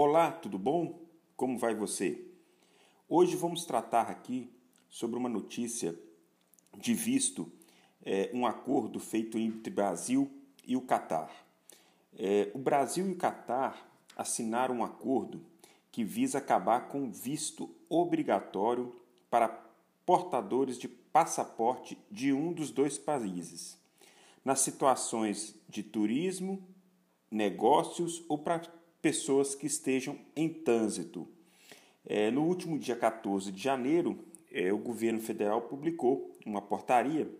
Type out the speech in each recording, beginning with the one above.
Olá, tudo bom? Como vai você? Hoje vamos tratar aqui sobre uma notícia de visto, é, um acordo feito entre Brasil e o Catar. É, o Brasil e o Catar assinaram um acordo que visa acabar com visto obrigatório para portadores de passaporte de um dos dois países, nas situações de turismo, negócios ou para pessoas que estejam em trânsito. É, no último dia 14 de janeiro, é, o governo federal publicou uma portaria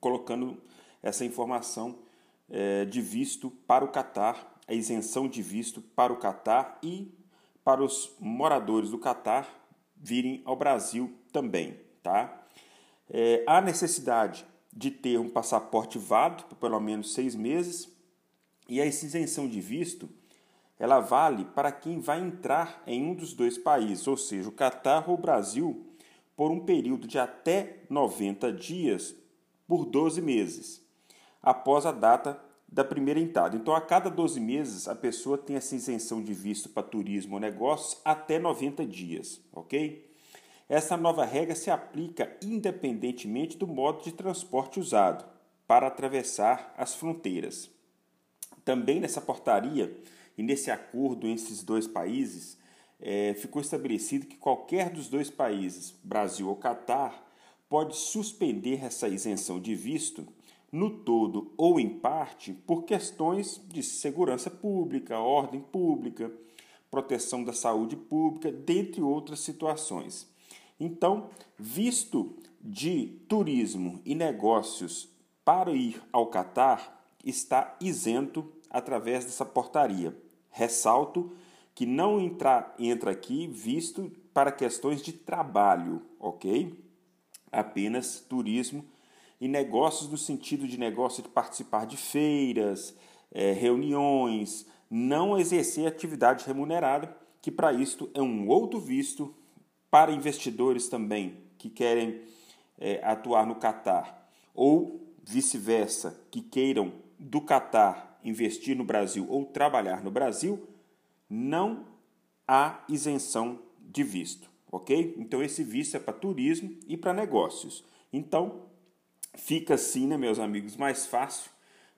colocando essa informação é, de visto para o Catar, a isenção de visto para o Catar e para os moradores do Catar virem ao Brasil também. Tá? É, há necessidade de ter um passaporte válido por pelo menos seis meses e a isenção de visto ela vale para quem vai entrar em um dos dois países, ou seja, o Catar ou o Brasil, por um período de até 90 dias por 12 meses, após a data da primeira entrada. Então, a cada 12 meses, a pessoa tem essa isenção de visto para turismo ou negócios até 90 dias, ok? Essa nova regra se aplica independentemente do modo de transporte usado para atravessar as fronteiras. Também nessa portaria e nesse acordo entre esses dois países, é, ficou estabelecido que qualquer dos dois países, Brasil ou Catar, pode suspender essa isenção de visto no todo ou em parte por questões de segurança pública, ordem pública, proteção da saúde pública, dentre outras situações. Então, visto de turismo e negócios para ir ao Catar está isento através dessa portaria. Ressalto que não entra, entra aqui visto para questões de trabalho, ok? Apenas turismo e negócios no sentido de negócio de participar de feiras, é, reuniões, não exercer atividade remunerada, que para isto é um outro visto para investidores também que querem é, atuar no Catar, ou vice-versa, que queiram do Catar investir no Brasil ou trabalhar no Brasil, não há isenção de visto, ok? Então esse visto é para turismo e para negócios. Então fica assim, né, meus amigos, mais fácil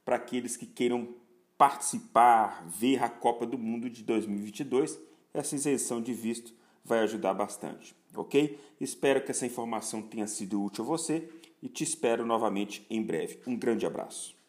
para aqueles que queiram participar, ver a Copa do Mundo de 2022. Essa isenção de visto vai ajudar bastante, ok? Espero que essa informação tenha sido útil a você e te espero novamente em breve. Um grande abraço.